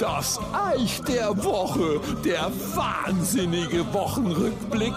Das Eich der Woche, der wahnsinnige Wochenrückblick.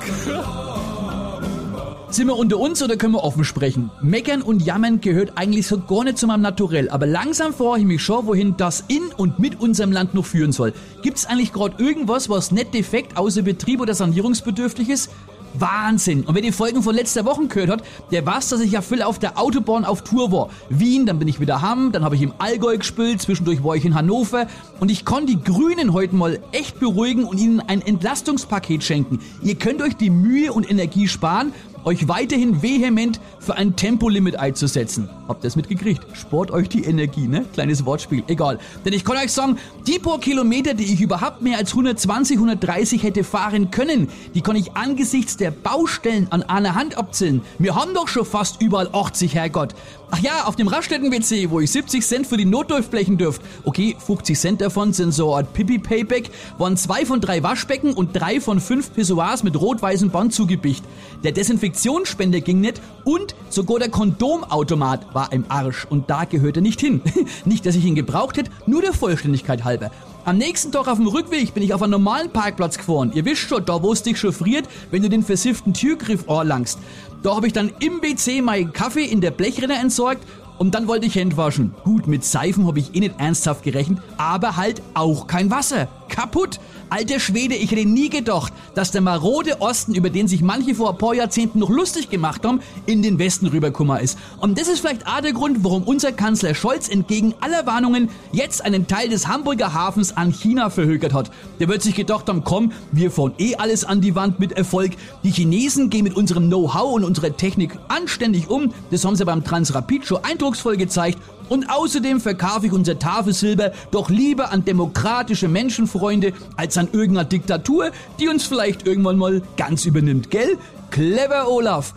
Sind wir unter uns oder können wir offen sprechen? Meckern und Jammern gehört eigentlich so gar nicht zu meinem Naturell, aber langsam frage ich mich schon, wohin das in und mit unserem Land noch führen soll. Gibt's eigentlich gerade irgendwas, was nicht defekt außer Betrieb oder sanierungsbedürftig ist? Wahnsinn. Und wer die Folgen von letzter Woche gehört hat, der weiß, dass ich ja viel auf der Autobahn auf Tour war. Wien, dann bin ich wieder Hamm, dann habe ich im Allgäu gespielt, zwischendurch war ich in Hannover und ich konnte die Grünen heute mal echt beruhigen und ihnen ein Entlastungspaket schenken. Ihr könnt euch die Mühe und Energie sparen euch weiterhin vehement für ein Tempolimit einzusetzen. Habt ihr es mitgekriegt? Sport euch die Energie, ne? Kleines Wortspiel, egal. Denn ich kann euch sagen, die paar Kilometer, die ich überhaupt mehr als 120, 130 hätte fahren können, die kann ich angesichts der Baustellen an einer Hand abzählen. Wir haben doch schon fast überall 80, Herrgott. Ach ja, auf dem Raststätten-WC, wo ich 70 Cent für die Notdurft dürft. Okay, 50 Cent davon sind so ein Pipi-Payback, waren zwei von drei Waschbecken und drei von fünf Pissoirs mit rot-weißem Band zugebicht. Der Desinfektionsspender ging nicht und sogar der Kondomautomat war im Arsch und da gehört er nicht hin. nicht, dass ich ihn gebraucht hätte, nur der Vollständigkeit halber. Am nächsten Tag auf dem Rückweg bin ich auf einen normalen Parkplatz gefahren. Ihr wisst schon, da wo es dich chauffiert, wenn du den versifften Türgriff anlangst. Da habe ich dann im WC meinen Kaffee in der Blechrinne entsorgt und dann wollte ich Hände waschen. Gut, mit Seifen habe ich eh nicht ernsthaft gerechnet, aber halt auch kein Wasser. Kaputt. Alter Schwede, ich hätte nie gedacht, dass der marode Osten, über den sich manche vor ein paar Jahrzehnten noch lustig gemacht haben, in den Westen rüberkummer ist. Und das ist vielleicht auch der Grund, warum unser Kanzler Scholz entgegen aller Warnungen jetzt einen Teil des Hamburger Hafens an China verhökert hat. Der wird sich gedacht haben, komm, wir fahren eh alles an die Wand mit Erfolg. Die Chinesen gehen mit unserem Know-how und unserer Technik anständig um. Das haben sie beim Transrapid schon eindrucksvoll gezeigt. Und außerdem verkaufe ich unser Tafelsilber doch lieber an demokratische Menschenfreunde als an irgendeiner Diktatur, die uns vielleicht irgendwann mal ganz übernimmt, gell? Clever Olaf.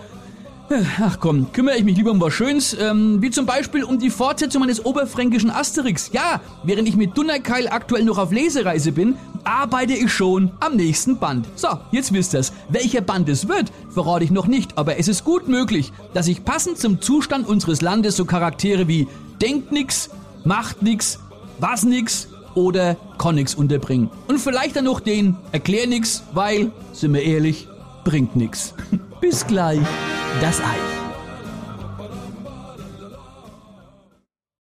Ach komm, kümmere ich mich lieber um was Schönes, ähm, wie zum Beispiel um die Fortsetzung meines oberfränkischen Asterix. Ja, während ich mit Dunnerkeil aktuell noch auf Lesereise bin, arbeite ich schon am nächsten Band. So, jetzt wisst ihr's. Welcher Band es wird, verrate ich noch nicht, aber es ist gut möglich, dass ich passend zum Zustand unseres Landes so Charaktere wie denkt nix, macht nix, was nix oder kann nix unterbringen. Und vielleicht dann noch den erklär nix, weil, sind wir ehrlich, bringt nix. Bis gleich, das Ei.